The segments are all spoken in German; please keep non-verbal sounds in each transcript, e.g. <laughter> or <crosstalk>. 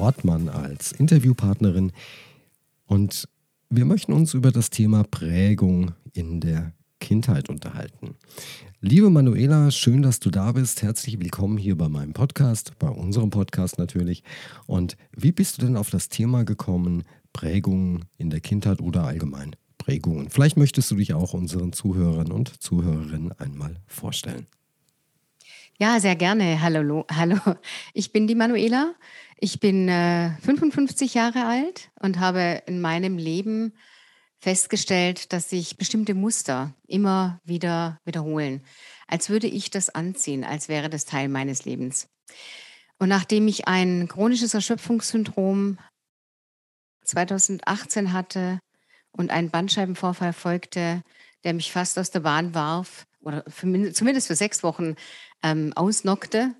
Ortmann als Interviewpartnerin und wir möchten uns über das Thema Prägung in der Kindheit unterhalten. Liebe Manuela, schön, dass du da bist. Herzlich willkommen hier bei meinem Podcast, bei unserem Podcast natürlich. Und wie bist du denn auf das Thema gekommen, Prägungen in der Kindheit oder allgemein Prägungen? Vielleicht möchtest du dich auch unseren Zuhörern und Zuhörerinnen einmal vorstellen. Ja, sehr gerne. Hallo, hallo. Ich bin die Manuela. Ich bin äh, 55 Jahre alt und habe in meinem Leben festgestellt, dass sich bestimmte Muster immer wieder wiederholen, als würde ich das anziehen, als wäre das Teil meines Lebens. Und nachdem ich ein chronisches Erschöpfungssyndrom 2018 hatte und einen Bandscheibenvorfall folgte, der mich fast aus der Bahn warf, oder für, zumindest für sechs Wochen ähm, ausnockte,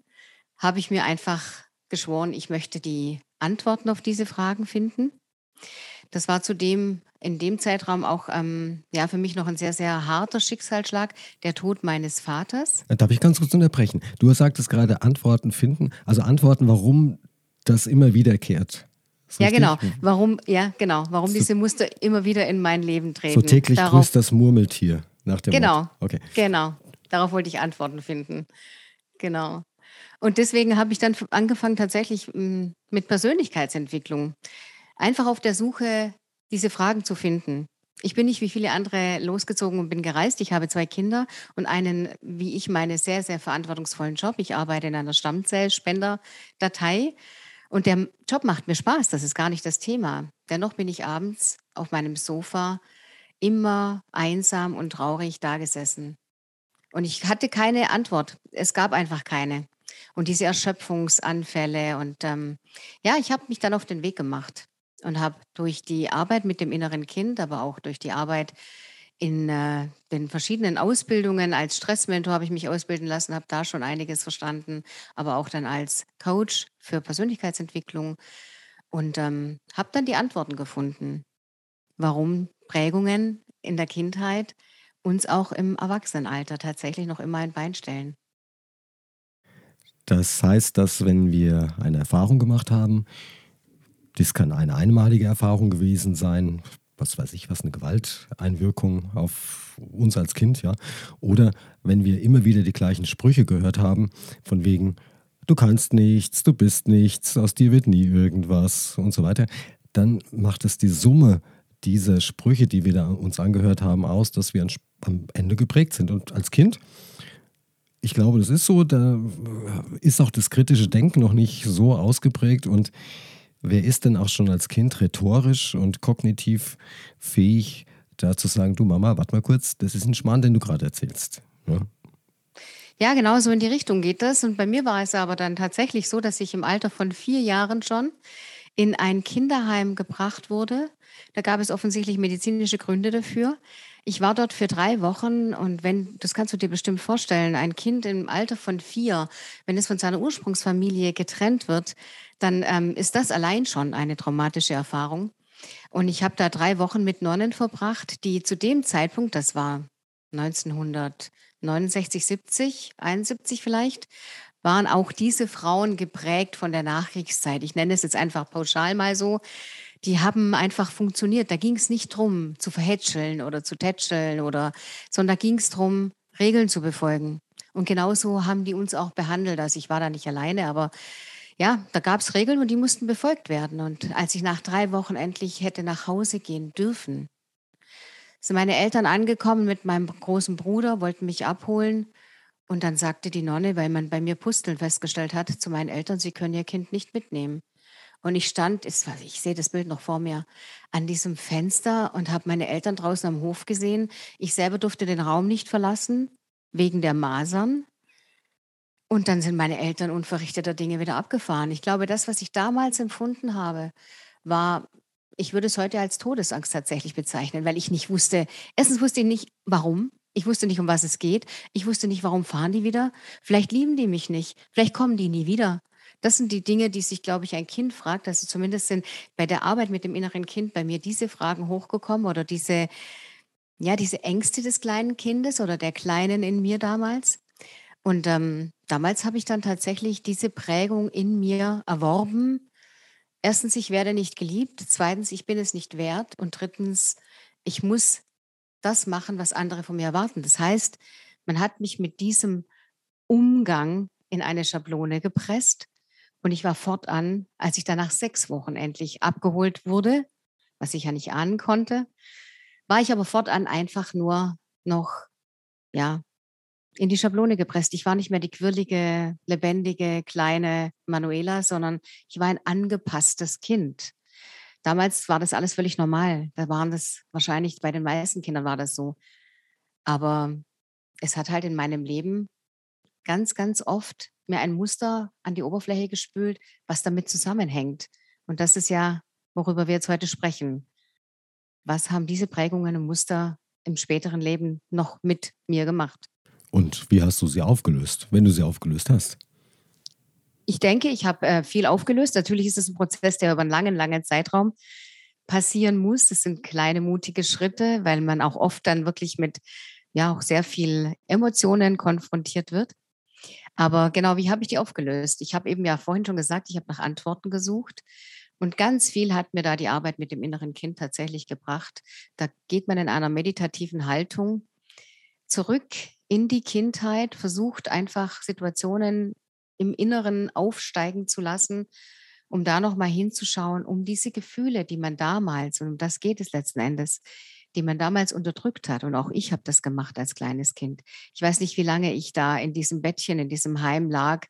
habe ich mir einfach geschworen, ich möchte die Antworten auf diese Fragen finden. Das war zudem in dem Zeitraum auch ähm, ja, für mich noch ein sehr, sehr harter Schicksalsschlag, der Tod meines Vaters. Darf ich ganz kurz unterbrechen? Du sagtest gerade Antworten finden, also Antworten, warum das immer wiederkehrt. Ja, genau. Warum, ja, genau. Warum so, diese Muster immer wieder in mein Leben treten. So täglich Darauf, grüßt das Murmeltier nach dem Genau. Wort. Okay. Genau. Darauf wollte ich Antworten finden. Genau. Und deswegen habe ich dann angefangen tatsächlich mit Persönlichkeitsentwicklung. Einfach auf der Suche, diese Fragen zu finden. Ich bin nicht wie viele andere losgezogen und bin gereist. Ich habe zwei Kinder und einen, wie ich meine, sehr, sehr verantwortungsvollen Job. Ich arbeite in einer Stammzellspenderdatei und der Job macht mir Spaß. Das ist gar nicht das Thema. Dennoch bin ich abends auf meinem Sofa immer einsam und traurig dagesessen. Und ich hatte keine Antwort. Es gab einfach keine. Und diese Erschöpfungsanfälle. Und ähm, ja, ich habe mich dann auf den Weg gemacht und habe durch die Arbeit mit dem inneren Kind, aber auch durch die Arbeit in äh, den verschiedenen Ausbildungen als Stressmentor habe ich mich ausbilden lassen, habe da schon einiges verstanden, aber auch dann als Coach für Persönlichkeitsentwicklung und ähm, habe dann die Antworten gefunden, warum Prägungen in der Kindheit uns auch im Erwachsenenalter tatsächlich noch immer ein Bein stellen. Das heißt, dass wenn wir eine Erfahrung gemacht haben, das kann eine einmalige Erfahrung gewesen sein, was weiß ich, was eine Gewalteinwirkung auf uns als Kind, ja. Oder wenn wir immer wieder die gleichen Sprüche gehört haben, von wegen, du kannst nichts, du bist nichts, aus dir wird nie irgendwas und so weiter, dann macht es die Summe dieser Sprüche, die wir da uns angehört haben, aus, dass wir am Ende geprägt sind. Und als Kind, ich glaube, das ist so, da ist auch das kritische Denken noch nicht so ausgeprägt. Und wer ist denn auch schon als Kind rhetorisch und kognitiv fähig, da zu sagen, du Mama, warte mal kurz, das ist ein Schmarrn, den du gerade erzählst. Ja? Ja, genau so in die Richtung geht das. Und bei mir war es aber dann tatsächlich so, dass ich im Alter von vier Jahren schon in ein Kinderheim gebracht wurde. Da gab es offensichtlich medizinische Gründe dafür. Ich war dort für drei Wochen und wenn, das kannst du dir bestimmt vorstellen, ein Kind im Alter von vier, wenn es von seiner Ursprungsfamilie getrennt wird, dann ähm, ist das allein schon eine traumatische Erfahrung. Und ich habe da drei Wochen mit Nonnen verbracht, die zu dem Zeitpunkt, das war 1969, 70, 71 vielleicht, waren auch diese Frauen geprägt von der Nachkriegszeit. Ich nenne es jetzt einfach pauschal mal so. Die haben einfach funktioniert. Da ging es nicht drum, zu verhätscheln oder zu tätscheln oder, sondern da ging es drum, Regeln zu befolgen. Und genauso haben die uns auch behandelt. Also ich war da nicht alleine, aber ja, da gab es Regeln und die mussten befolgt werden. Und als ich nach drei Wochen endlich hätte nach Hause gehen dürfen, sind meine Eltern angekommen mit meinem großen Bruder, wollten mich abholen. Und dann sagte die Nonne, weil man bei mir Pusteln festgestellt hat, zu meinen Eltern, sie können ihr Kind nicht mitnehmen. Und ich stand, ich sehe das Bild noch vor mir, an diesem Fenster und habe meine Eltern draußen am Hof gesehen. Ich selber durfte den Raum nicht verlassen, wegen der Masern. Und dann sind meine Eltern unverrichteter Dinge wieder abgefahren. Ich glaube, das, was ich damals empfunden habe, war, ich würde es heute als Todesangst tatsächlich bezeichnen, weil ich nicht wusste, erstens wusste ich nicht, warum. Ich wusste nicht, um was es geht. Ich wusste nicht, warum fahren die wieder. Vielleicht lieben die mich nicht. Vielleicht kommen die nie wieder. Das sind die Dinge, die sich, glaube ich, ein Kind fragt. Also zumindest sind bei der Arbeit mit dem inneren Kind bei mir diese Fragen hochgekommen oder diese, ja, diese Ängste des kleinen Kindes oder der Kleinen in mir damals. Und ähm, damals habe ich dann tatsächlich diese Prägung in mir erworben. Erstens, ich werde nicht geliebt. Zweitens, ich bin es nicht wert. Und drittens, ich muss das machen, was andere von mir erwarten. Das heißt, man hat mich mit diesem Umgang in eine Schablone gepresst und ich war fortan, als ich dann nach sechs Wochen endlich abgeholt wurde, was ich ja nicht ahnen konnte, war ich aber fortan einfach nur noch, ja, in die Schablone gepresst. Ich war nicht mehr die quirlige, lebendige, kleine Manuela, sondern ich war ein angepasstes Kind. Damals war das alles völlig normal. Da waren das wahrscheinlich bei den meisten Kindern war das so. Aber es hat halt in meinem Leben ganz, ganz oft mir ein Muster an die Oberfläche gespült, was damit zusammenhängt. Und das ist ja, worüber wir jetzt heute sprechen. Was haben diese Prägungen und Muster im späteren Leben noch mit mir gemacht? Und wie hast du sie aufgelöst, wenn du sie aufgelöst hast? Ich denke, ich habe äh, viel aufgelöst. Natürlich ist es ein Prozess, der über einen langen, langen Zeitraum passieren muss. Das sind kleine, mutige Schritte, weil man auch oft dann wirklich mit ja auch sehr viel Emotionen konfrontiert wird. Aber genau, wie habe ich die aufgelöst? Ich habe eben ja vorhin schon gesagt, ich habe nach Antworten gesucht. Und ganz viel hat mir da die Arbeit mit dem inneren Kind tatsächlich gebracht. Da geht man in einer meditativen Haltung zurück in die Kindheit, versucht einfach Situationen im Inneren aufsteigen zu lassen, um da nochmal hinzuschauen, um diese Gefühle, die man damals, und um das geht es letzten Endes, die man damals unterdrückt hat. Und auch ich habe das gemacht als kleines Kind. Ich weiß nicht, wie lange ich da in diesem Bettchen, in diesem Heim lag,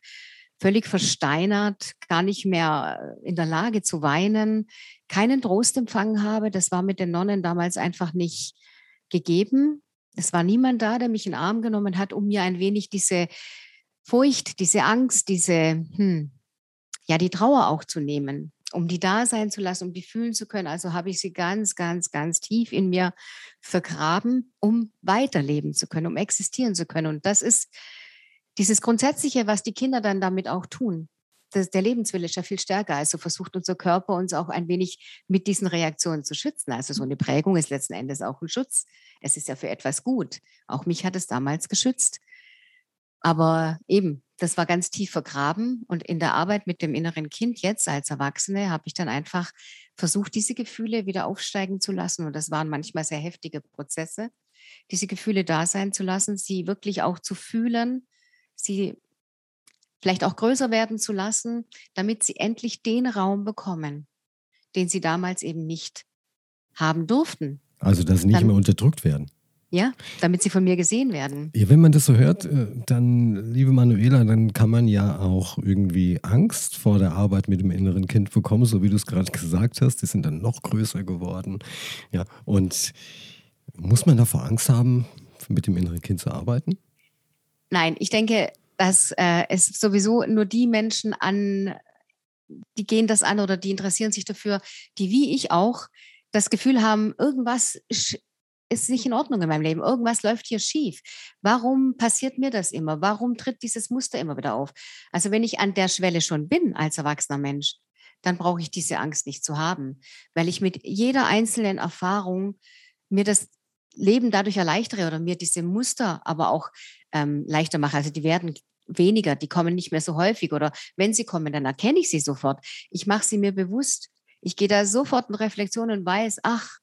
völlig versteinert, gar nicht mehr in der Lage zu weinen, keinen Trost empfangen habe. Das war mit den Nonnen damals einfach nicht gegeben. Es war niemand da, der mich in den Arm genommen hat, um mir ein wenig diese Furcht, diese Angst, diese, hm, ja, die Trauer auch zu nehmen um die da sein zu lassen, um die fühlen zu können. Also habe ich sie ganz, ganz, ganz tief in mir vergraben, um weiterleben zu können, um existieren zu können. Und das ist dieses Grundsätzliche, was die Kinder dann damit auch tun. Das, der Lebenswille ist ja viel stärker. Also versucht unser Körper uns auch ein wenig mit diesen Reaktionen zu schützen. Also so eine Prägung ist letzten Endes auch ein Schutz. Es ist ja für etwas gut. Auch mich hat es damals geschützt. Aber eben, das war ganz tief vergraben. Und in der Arbeit mit dem inneren Kind jetzt als Erwachsene habe ich dann einfach versucht, diese Gefühle wieder aufsteigen zu lassen. Und das waren manchmal sehr heftige Prozesse, diese Gefühle da sein zu lassen, sie wirklich auch zu fühlen, sie vielleicht auch größer werden zu lassen, damit sie endlich den Raum bekommen, den sie damals eben nicht haben durften. Also, dass sie nicht dann, mehr unterdrückt werden. Ja, damit sie von mir gesehen werden. Ja, wenn man das so hört, äh, dann, liebe Manuela, dann kann man ja auch irgendwie Angst vor der Arbeit mit dem inneren Kind bekommen, so wie du es gerade gesagt hast. Die sind dann noch größer geworden. Ja, und muss man davor Angst haben, mit dem inneren Kind zu arbeiten? Nein, ich denke, dass äh, es sowieso nur die Menschen an, die gehen das an oder die interessieren sich dafür, die wie ich auch das Gefühl haben, irgendwas ist nicht in Ordnung in meinem Leben. Irgendwas läuft hier schief. Warum passiert mir das immer? Warum tritt dieses Muster immer wieder auf? Also wenn ich an der Schwelle schon bin als erwachsener Mensch, dann brauche ich diese Angst nicht zu haben, weil ich mit jeder einzelnen Erfahrung mir das Leben dadurch erleichtere oder mir diese Muster aber auch ähm, leichter mache. Also die werden weniger, die kommen nicht mehr so häufig oder wenn sie kommen, dann erkenne ich sie sofort. Ich mache sie mir bewusst. Ich gehe da sofort in Reflexion und weiß, ach,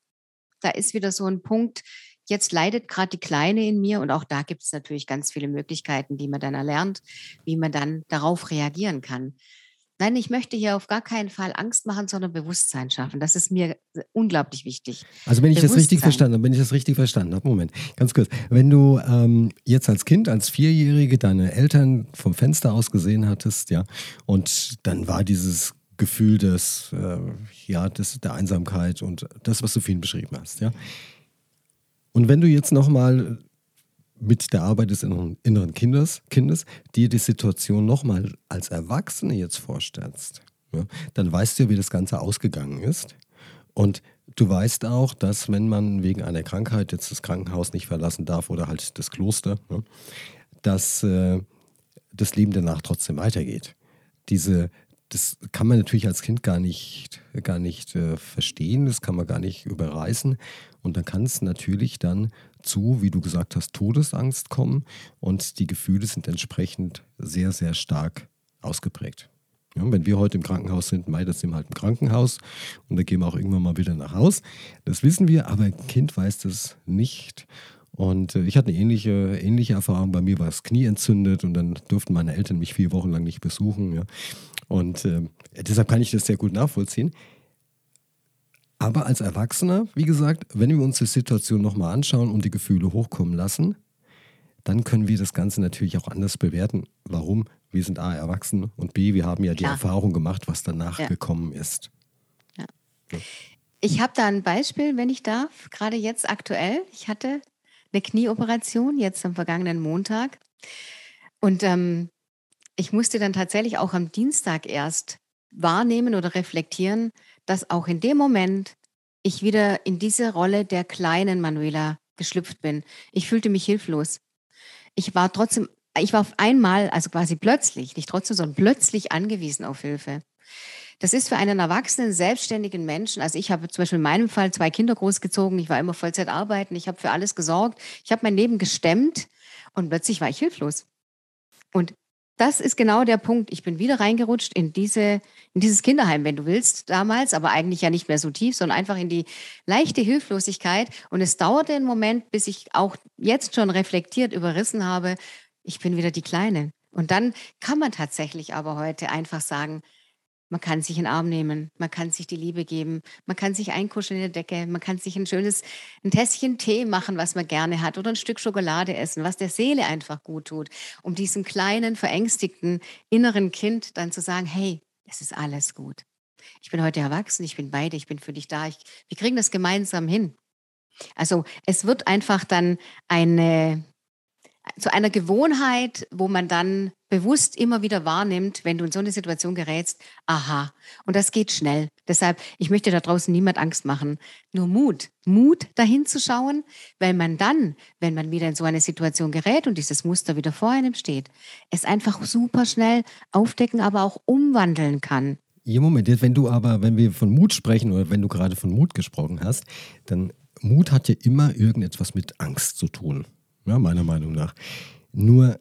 da ist wieder so ein Punkt, jetzt leidet gerade die Kleine in mir und auch da gibt es natürlich ganz viele Möglichkeiten, die man dann erlernt, wie man dann darauf reagieren kann. Nein, ich möchte hier auf gar keinen Fall Angst machen, sondern Bewusstsein schaffen. Das ist mir unglaublich wichtig. Also wenn ich das richtig verstanden habe, wenn ich das richtig verstanden habe, Moment, ganz kurz. Wenn du ähm, jetzt als Kind, als Vierjährige deine Eltern vom Fenster aus gesehen hattest, ja, und dann war dieses Gefühl des, äh, ja, des, der Einsamkeit und das, was du vorhin beschrieben hast. Ja? Und wenn du jetzt nochmal mit der Arbeit des inneren Kindes, Kindes dir die Situation nochmal als Erwachsene jetzt vorstellst, ja, dann weißt du ja, wie das Ganze ausgegangen ist. Und du weißt auch, dass wenn man wegen einer Krankheit jetzt das Krankenhaus nicht verlassen darf oder halt das Kloster, ja, dass äh, das Leben danach trotzdem weitergeht. Diese, das kann man natürlich als Kind gar nicht, gar nicht äh, verstehen, das kann man gar nicht überreißen. Und dann kann es natürlich dann zu, wie du gesagt hast, Todesangst kommen und die Gefühle sind entsprechend sehr, sehr stark ausgeprägt. Ja, wenn wir heute im Krankenhaus sind, mei, das sind wir halt im Krankenhaus und da gehen wir auch irgendwann mal wieder nach Haus. Das wissen wir, aber ein Kind weiß das nicht. Und äh, ich hatte eine ähnliche, ähnliche Erfahrung. Bei mir war das Knie entzündet und dann durften meine Eltern mich vier Wochen lang nicht besuchen. Ja. Und äh, deshalb kann ich das sehr gut nachvollziehen. Aber als Erwachsener, wie gesagt, wenn wir uns die Situation nochmal anschauen und die Gefühle hochkommen lassen, dann können wir das Ganze natürlich auch anders bewerten. Warum? Wir sind A, erwachsen und B, wir haben ja die Klar. Erfahrung gemacht, was danach ja. gekommen ist. Ja. Ich habe da ein Beispiel, wenn ich darf, gerade jetzt aktuell. Ich hatte eine Knieoperation jetzt am vergangenen Montag. Und ähm, ich musste dann tatsächlich auch am Dienstag erst wahrnehmen oder reflektieren, dass auch in dem Moment ich wieder in diese Rolle der kleinen Manuela geschlüpft bin. Ich fühlte mich hilflos. Ich war trotzdem, ich war auf einmal, also quasi plötzlich, nicht trotzdem, sondern plötzlich angewiesen auf Hilfe. Das ist für einen erwachsenen, selbstständigen Menschen, also ich habe zum Beispiel in meinem Fall zwei Kinder großgezogen, ich war immer Vollzeit arbeiten, ich habe für alles gesorgt, ich habe mein Leben gestemmt und plötzlich war ich hilflos. Und das ist genau der Punkt. Ich bin wieder reingerutscht in diese, in dieses Kinderheim, wenn du willst, damals, aber eigentlich ja nicht mehr so tief, sondern einfach in die leichte Hilflosigkeit. Und es dauerte einen Moment, bis ich auch jetzt schon reflektiert überrissen habe, ich bin wieder die Kleine. Und dann kann man tatsächlich aber heute einfach sagen, man kann sich in den Arm nehmen, man kann sich die Liebe geben, man kann sich einkuscheln in der Decke, man kann sich ein schönes ein Tässchen Tee machen, was man gerne hat, oder ein Stück Schokolade essen, was der Seele einfach gut tut, um diesem kleinen, verängstigten inneren Kind dann zu sagen, hey, es ist alles gut. Ich bin heute erwachsen, ich bin beide, ich bin für dich da, ich, wir kriegen das gemeinsam hin. Also es wird einfach dann eine, zu einer Gewohnheit, wo man dann bewusst immer wieder wahrnimmt, wenn du in so eine Situation gerätst, aha, und das geht schnell. Deshalb, ich möchte da draußen niemand Angst machen. Nur Mut, Mut dahin zu schauen, weil man dann, wenn man wieder in so eine Situation gerät und dieses Muster wieder vor einem steht, es einfach super schnell aufdecken, aber auch umwandeln kann. Ja, Moment, wenn du aber, wenn wir von Mut sprechen oder wenn du gerade von Mut gesprochen hast, dann Mut hat ja immer irgendetwas mit Angst zu tun ja, meiner Meinung nach. Nur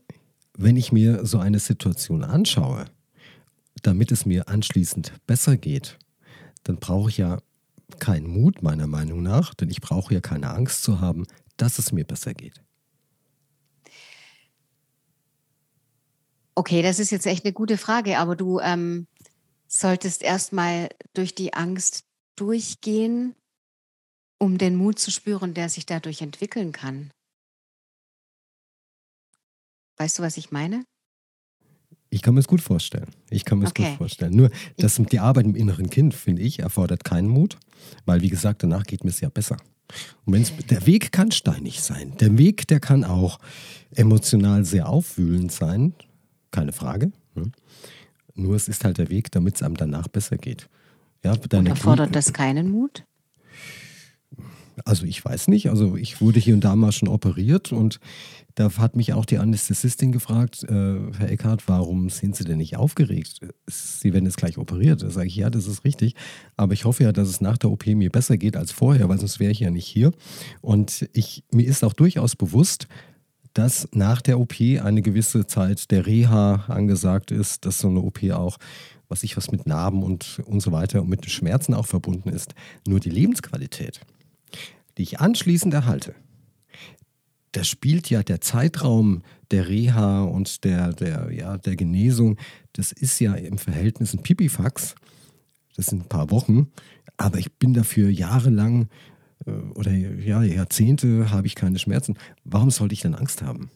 wenn ich mir so eine Situation anschaue, damit es mir anschließend besser geht, dann brauche ich ja keinen Mut, meiner Meinung nach, denn ich brauche ja keine Angst zu haben, dass es mir besser geht. Okay, das ist jetzt echt eine gute Frage, aber du ähm, solltest erstmal durch die Angst durchgehen, um den Mut zu spüren, der sich dadurch entwickeln kann. Weißt du, was ich meine? Ich kann mir es gut vorstellen. Ich kann mir es okay. gut vorstellen. Nur, dass die Arbeit im inneren Kind, finde ich, erfordert keinen Mut, weil, wie gesagt, danach geht mir es ja besser. Und wenn's, der Weg kann steinig sein. Der Weg, der kann auch emotional sehr aufwühlend sein. Keine Frage. Ne? Nur es ist halt der Weg, damit es einem danach besser geht. Ja, Und erfordert das keinen Mut? Also ich weiß nicht. Also ich wurde hier und da mal schon operiert und da hat mich auch die Anästhesistin gefragt, äh, Herr Eckhardt, warum sind Sie denn nicht aufgeregt? Sie werden jetzt gleich operiert. Da sage ich, ja, das ist richtig. Aber ich hoffe ja, dass es nach der OP mir besser geht als vorher, weil sonst wäre ich ja nicht hier. Und ich, mir ist auch durchaus bewusst, dass nach der OP eine gewisse Zeit der Reha angesagt ist, dass so eine OP auch was ich was mit Narben und, und so weiter und mit Schmerzen auch verbunden ist. Nur die Lebensqualität, die ich anschließend erhalte, da spielt ja der Zeitraum der Reha und der, der, ja, der Genesung, das ist ja im Verhältnis ein Pipifax. Das sind ein paar Wochen. Aber ich bin dafür jahrelang äh, oder ja, Jahrzehnte habe ich keine Schmerzen. Warum sollte ich dann Angst haben?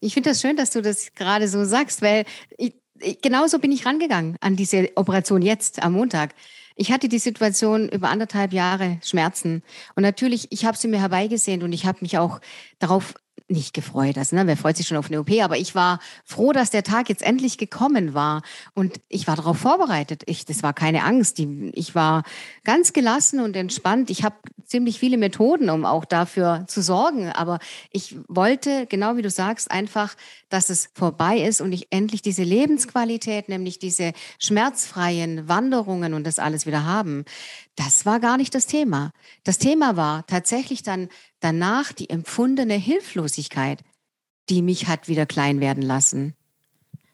Ich finde das schön, dass du das gerade so sagst, weil ich, genauso bin ich rangegangen an diese Operation jetzt am Montag. Ich hatte die Situation über anderthalb Jahre Schmerzen. Und natürlich, ich habe sie mir herbeigesehnt und ich habe mich auch darauf nicht gefreut. Also, ne, wer freut sich schon auf eine OP? Aber ich war froh, dass der Tag jetzt endlich gekommen war. Und ich war darauf vorbereitet. Ich, das war keine Angst. Die, ich war ganz gelassen und entspannt. Ich habe ziemlich viele Methoden, um auch dafür zu sorgen. Aber ich wollte, genau wie du sagst, einfach, dass es vorbei ist und ich endlich diese Lebensqualität, nämlich diese schmerzfreien Wanderungen und das alles wieder haben. Das war gar nicht das Thema. Das Thema war tatsächlich dann danach die empfundene Hilflosigkeit, die mich hat wieder klein werden lassen.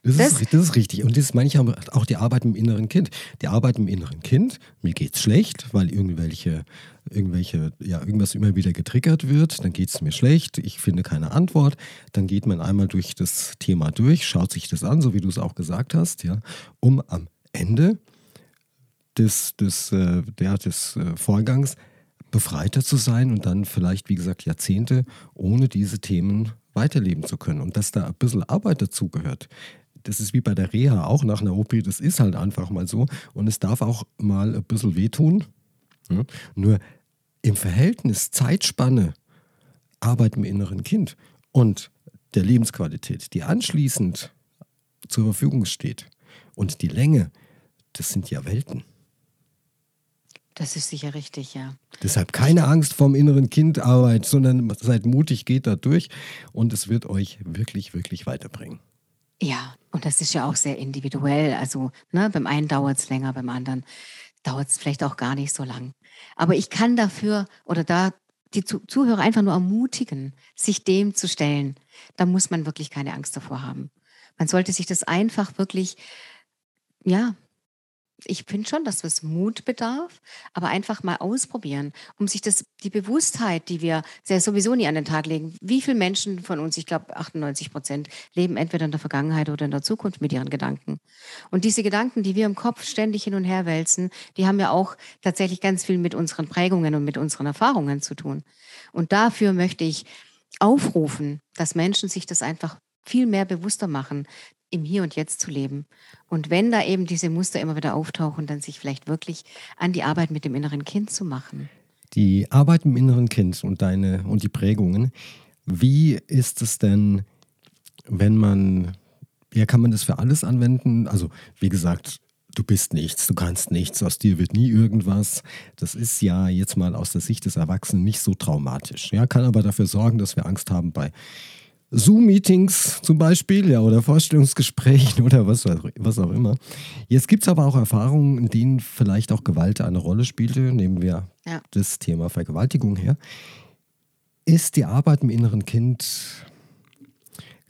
Das, das, ist, das ist richtig. Und das meine ich auch die Arbeit im inneren Kind. Die Arbeit im inneren Kind, mir geht es schlecht, weil irgendwelche, irgendwelche, ja, irgendwas immer wieder getriggert wird, dann geht es mir schlecht, ich finde keine Antwort. Dann geht man einmal durch das Thema durch, schaut sich das an, so wie du es auch gesagt hast, ja, um am Ende des, des, äh, der, des äh, Vorgangs befreiter zu sein und dann vielleicht, wie gesagt, Jahrzehnte ohne diese Themen weiterleben zu können. Und dass da ein bisschen Arbeit dazugehört. Das ist wie bei der Reha auch nach einer OP, das ist halt einfach mal so. Und es darf auch mal ein bisschen wehtun. Ja? Nur im Verhältnis Zeitspanne Arbeit im inneren Kind und der Lebensqualität, die anschließend zur Verfügung steht und die Länge, das sind ja Welten. Das ist sicher richtig, ja. Deshalb keine Angst vorm inneren Kind Arbeit, sondern seid mutig, geht da durch und es wird euch wirklich, wirklich weiterbringen. Ja, und das ist ja auch sehr individuell. Also ne, beim einen dauert es länger, beim anderen dauert es vielleicht auch gar nicht so lang. Aber ich kann dafür oder da die Zuhörer einfach nur ermutigen, sich dem zu stellen. Da muss man wirklich keine Angst davor haben. Man sollte sich das einfach wirklich, ja, ich finde schon, dass es Mut bedarf, aber einfach mal ausprobieren, um sich das, die Bewusstheit, die wir sehr sowieso nie an den Tag legen. Wie viele Menschen von uns, ich glaube 98 Prozent, leben entweder in der Vergangenheit oder in der Zukunft mit ihren Gedanken. Und diese Gedanken, die wir im Kopf ständig hin und her wälzen, die haben ja auch tatsächlich ganz viel mit unseren Prägungen und mit unseren Erfahrungen zu tun. Und dafür möchte ich aufrufen, dass Menschen sich das einfach viel mehr bewusster machen, im Hier und Jetzt zu leben. Und wenn da eben diese Muster immer wieder auftauchen, dann sich vielleicht wirklich an die Arbeit mit dem inneren Kind zu machen. Die Arbeit im inneren Kind und deine und die Prägungen, wie ist es denn, wenn man, ja, kann man das für alles anwenden? Also, wie gesagt, du bist nichts, du kannst nichts, aus dir wird nie irgendwas. Das ist ja jetzt mal aus der Sicht des Erwachsenen nicht so traumatisch. Ja, kann aber dafür sorgen, dass wir Angst haben bei Zoom-Meetings zum Beispiel, ja, oder Vorstellungsgesprächen <laughs> oder was, was auch immer. Jetzt gibt es aber auch Erfahrungen, in denen vielleicht auch Gewalt eine Rolle spielte. Nehmen wir ja. das Thema Vergewaltigung her. Ist die Arbeit im inneren Kind,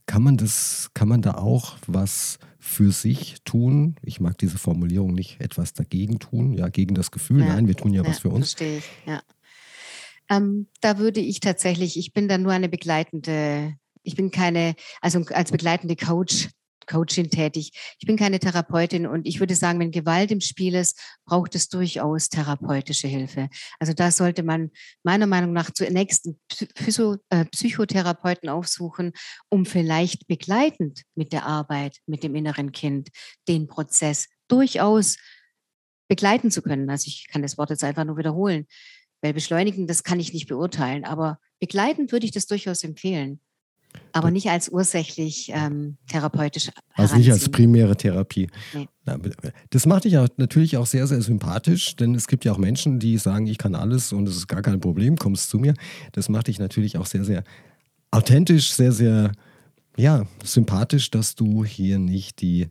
kann man das, kann man da auch was für sich tun? Ich mag diese Formulierung nicht, etwas dagegen tun, ja, gegen das Gefühl. Ja. Nein, wir tun ja, ja was für uns. Verstehe ich, ja. Ähm, da würde ich tatsächlich, ich bin da nur eine begleitende ich bin keine, also als begleitende Coach, Coaching tätig. Ich bin keine Therapeutin und ich würde sagen, wenn Gewalt im Spiel ist, braucht es durchaus therapeutische Hilfe. Also da sollte man meiner Meinung nach zunächst einen äh, Psychotherapeuten aufsuchen, um vielleicht begleitend mit der Arbeit mit dem inneren Kind den Prozess durchaus begleiten zu können. Also ich kann das Wort jetzt einfach nur wiederholen, weil beschleunigen, das kann ich nicht beurteilen, aber begleitend würde ich das durchaus empfehlen. Aber nicht als ursächlich ähm, therapeutisch. Also nicht als primäre Therapie. Nee. Das macht dich ja natürlich auch sehr, sehr sympathisch, denn es gibt ja auch Menschen, die sagen, ich kann alles und es ist gar kein Problem, kommst zu mir. Das macht dich natürlich auch sehr, sehr authentisch, sehr, sehr ja, sympathisch, dass du hier nicht die,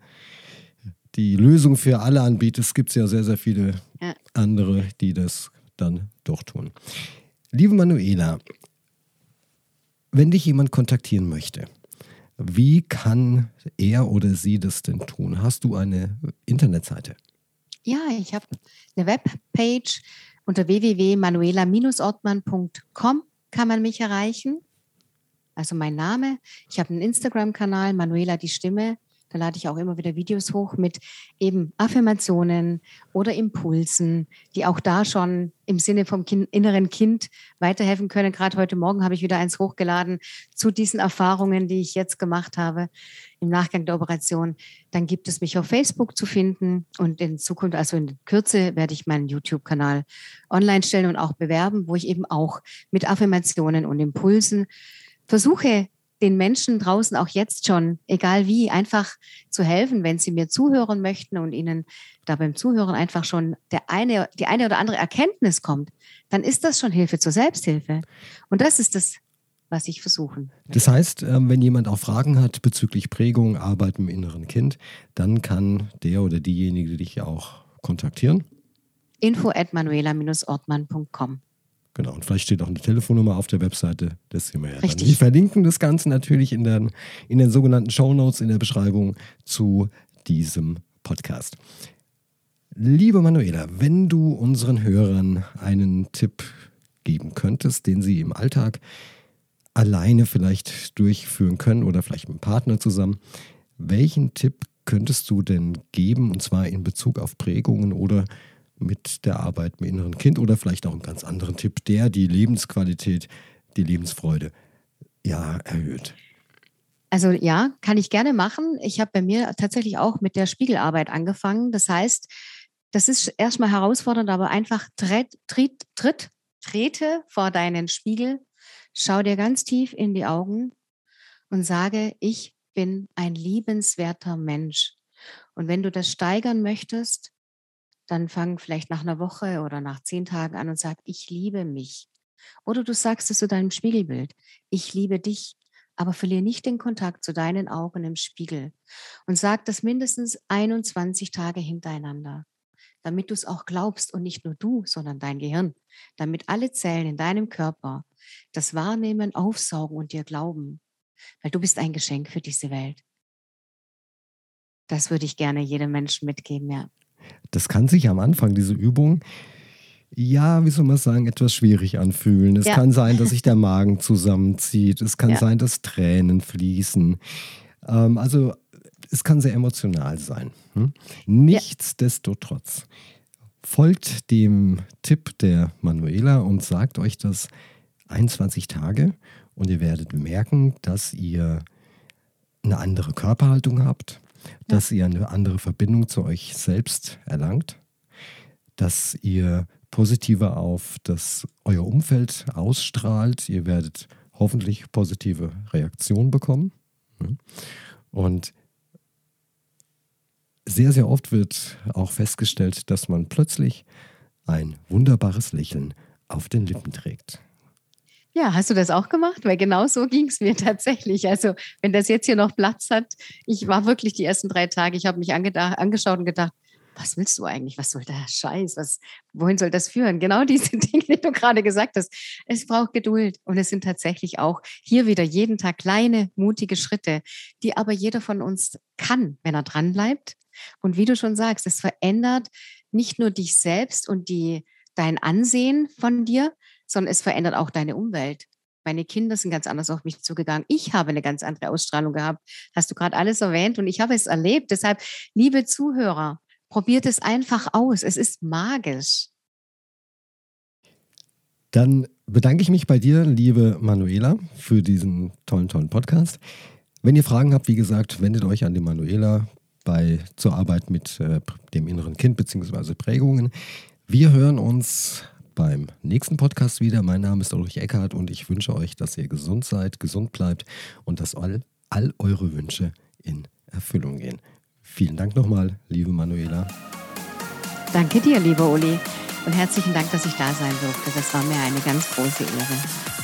die Lösung für alle anbietest. Es gibt ja sehr, sehr viele ja. andere, die das dann doch tun. Liebe Manuela, wenn dich jemand kontaktieren möchte, wie kann er oder sie das denn tun? Hast du eine Internetseite? Ja, ich habe eine Webpage unter www.manuela-ortmann.com kann man mich erreichen. Also mein Name. Ich habe einen Instagram-Kanal, Manuela die Stimme. Da lade ich auch immer wieder Videos hoch mit eben Affirmationen oder Impulsen, die auch da schon im Sinne vom kind, inneren Kind weiterhelfen können. Gerade heute Morgen habe ich wieder eins hochgeladen zu diesen Erfahrungen, die ich jetzt gemacht habe im Nachgang der Operation. Dann gibt es mich auf Facebook zu finden und in Zukunft, also in Kürze, werde ich meinen YouTube-Kanal online stellen und auch bewerben, wo ich eben auch mit Affirmationen und Impulsen versuche den Menschen draußen auch jetzt schon, egal wie, einfach zu helfen, wenn sie mir zuhören möchten und ihnen da beim Zuhören einfach schon der eine, die eine oder andere Erkenntnis kommt, dann ist das schon Hilfe zur Selbsthilfe. Und das ist das, was ich versuchen. Das heißt, ähm, wenn jemand auch Fragen hat bezüglich Prägung, Arbeit im inneren Kind, dann kann der oder diejenige dich auch kontaktieren. Info at manuela-ortmann.com. Genau, und vielleicht steht auch eine Telefonnummer auf der Webseite. Das sehen wir ja Richtig. Wir verlinken das Ganze natürlich in den, in den sogenannten Show Notes in der Beschreibung zu diesem Podcast. Liebe Manuela, wenn du unseren Hörern einen Tipp geben könntest, den sie im Alltag alleine vielleicht durchführen können oder vielleicht mit einem Partner zusammen, welchen Tipp könntest du denn geben, und zwar in Bezug auf Prägungen oder mit der Arbeit mit inneren Kind oder vielleicht auch einen ganz anderen Tipp, der die Lebensqualität, die Lebensfreude ja erhöht. Also ja, kann ich gerne machen. Ich habe bei mir tatsächlich auch mit der Spiegelarbeit angefangen. Das heißt, das ist erstmal herausfordernd, aber einfach tritt, tritt, tritt, trete vor deinen Spiegel, schau dir ganz tief in die Augen und sage, ich bin ein liebenswerter Mensch. Und wenn du das steigern möchtest, dann fang vielleicht nach einer Woche oder nach zehn Tagen an und sag, ich liebe mich. Oder du sagst es zu deinem Spiegelbild, ich liebe dich, aber verliere nicht den Kontakt zu deinen Augen im Spiegel und sag das mindestens 21 Tage hintereinander, damit du es auch glaubst und nicht nur du, sondern dein Gehirn, damit alle Zellen in deinem Körper das Wahrnehmen, aufsaugen und dir glauben, weil du bist ein Geschenk für diese Welt. Das würde ich gerne jedem Menschen mitgeben, ja. Das kann sich am Anfang, diese Übung, ja, wie soll man sagen, etwas schwierig anfühlen. Es ja. kann sein, dass sich der Magen zusammenzieht. Es kann ja. sein, dass Tränen fließen. Ähm, also es kann sehr emotional sein. Hm? Nichtsdestotrotz folgt dem Tipp der Manuela und sagt euch das 21 Tage und ihr werdet merken, dass ihr eine andere Körperhaltung habt, dass ihr eine andere Verbindung zu euch selbst erlangt, dass ihr positiver auf das euer Umfeld ausstrahlt. Ihr werdet hoffentlich positive Reaktionen bekommen. Und sehr, sehr oft wird auch festgestellt, dass man plötzlich ein wunderbares Lächeln auf den Lippen trägt. Ja, hast du das auch gemacht? Weil genau so ging es mir <laughs> tatsächlich. Also, wenn das jetzt hier noch Platz hat, ich war wirklich die ersten drei Tage, ich habe mich angeschaut und gedacht, was willst du eigentlich? Was soll der Scheiß? Was, wohin soll das führen? Genau <laughs> diese Dinge, die du gerade gesagt hast. Es braucht Geduld und es sind tatsächlich auch hier wieder jeden Tag kleine, mutige Schritte, die aber jeder von uns kann, wenn er dran bleibt. Und wie du schon sagst, es verändert nicht nur dich selbst und die, dein Ansehen von dir, sondern es verändert auch deine Umwelt. Meine Kinder sind ganz anders auf mich zugegangen. Ich habe eine ganz andere Ausstrahlung gehabt. Hast du gerade alles erwähnt und ich habe es erlebt. Deshalb, liebe Zuhörer, probiert es einfach aus. Es ist magisch. Dann bedanke ich mich bei dir, liebe Manuela, für diesen tollen, tollen Podcast. Wenn ihr Fragen habt, wie gesagt, wendet euch an die Manuela bei, zur Arbeit mit äh, dem inneren Kind bzw. Prägungen. Wir hören uns beim nächsten Podcast wieder. Mein Name ist Ulrich Eckhardt und ich wünsche euch, dass ihr gesund seid, gesund bleibt und dass all, all eure Wünsche in Erfüllung gehen. Vielen Dank nochmal, liebe Manuela. Danke dir, lieber Uli. Und herzlichen Dank, dass ich da sein durfte. Das war mir eine ganz große Ehre.